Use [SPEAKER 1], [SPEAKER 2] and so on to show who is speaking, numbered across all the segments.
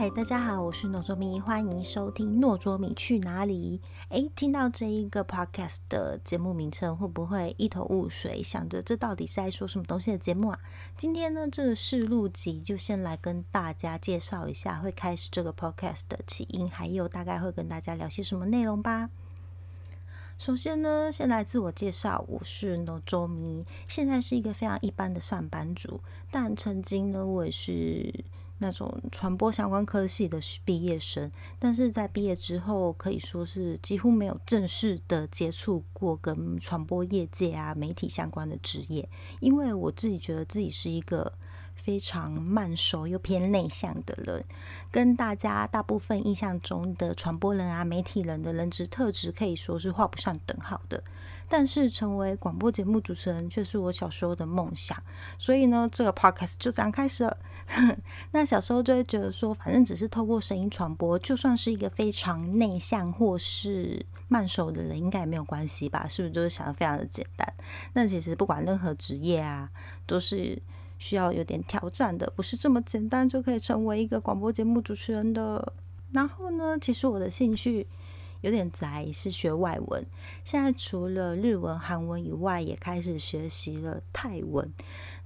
[SPEAKER 1] 嗨，大家好，我是诺卓米，欢迎收听《诺卓米去哪里》。诶，听到这一个 podcast 的节目名称，会不会一头雾水，想着这到底是在说什么东西的节目啊？今天呢，这个试录集就先来跟大家介绍一下会开始这个 podcast 的起因，还有大概会跟大家聊些什么内容吧。首先呢，先来自我介绍，我是诺卓米，现在是一个非常一般的上班族，但曾经呢，我也是。那种传播相关科系的毕业生，但是在毕业之后，可以说是几乎没有正式的接触过跟传播业界啊、媒体相关的职业，因为我自己觉得自己是一个非常慢熟又偏内向的人，跟大家大部分印象中的传播人啊、媒体人的人质特质可以说是画不上等号的。但是成为广播节目主持人却是我小时候的梦想，所以呢，这个 podcast 就这样开始了。那小时候就会觉得说，反正只是透过声音传播，就算是一个非常内向或是慢手的人，应该也没有关系吧？是不是？就是想的非常的简单。那其实不管任何职业啊，都是需要有点挑战的，不是这么简单就可以成为一个广播节目主持人的。然后呢，其实我的兴趣。有点宅，是学外文。现在除了日文、韩文以外，也开始学习了泰文。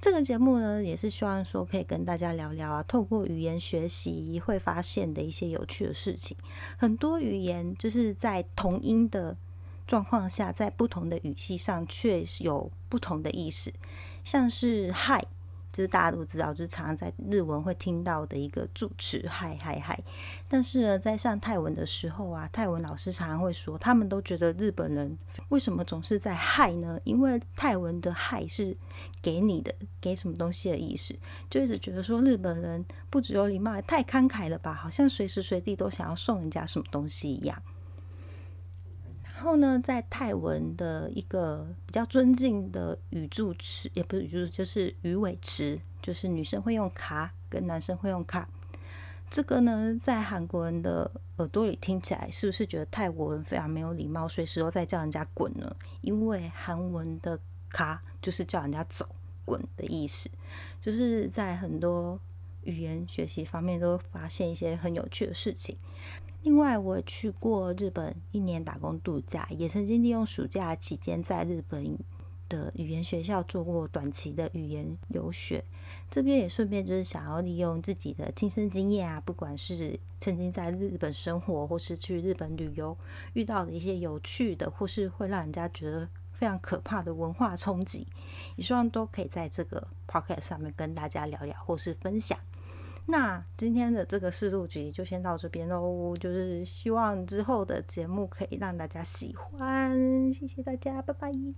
[SPEAKER 1] 这个节目呢，也是希望说可以跟大家聊聊啊，透过语言学习会发现的一些有趣的事情。很多语言就是在同音的状况下，在不同的语系上却有不同的意思，像是嗨。就是大家都知道，就是常常在日文会听到的一个助词“嗨嗨嗨”，但是呢，在上泰文的时候啊，泰文老师常常会说，他们都觉得日本人为什么总是在“嗨”呢？因为泰文的“嗨”是给你的，给什么东西的意思，就一直觉得说日本人不只有礼貌，太慷慨了吧？好像随时随地都想要送人家什么东西一样。然后呢，在泰文的一个比较尊敬的语助词，也不是语助，就是语尾词，就是女生会用卡，跟男生会用卡。这个呢，在韩国人的耳朵里听起来，是不是觉得泰国人非常没有礼貌，随时都在叫人家滚呢？因为韩文的卡就是叫人家走、滚的意思，就是在很多语言学习方面都发现一些很有趣的事情。另外，我去过日本一年打工度假，也曾经利用暑假期间在日本的语言学校做过短期的语言留学。这边也顺便就是想要利用自己的亲身经验啊，不管是曾经在日本生活，或是去日本旅游遇到的一些有趣的，或是会让人家觉得非常可怕的文化冲击，也希望都可以在这个 podcast 上面跟大家聊聊，或是分享。那今天的这个试录集就先到这边喽，就是希望之后的节目可以让大家喜欢，谢谢大家，拜拜。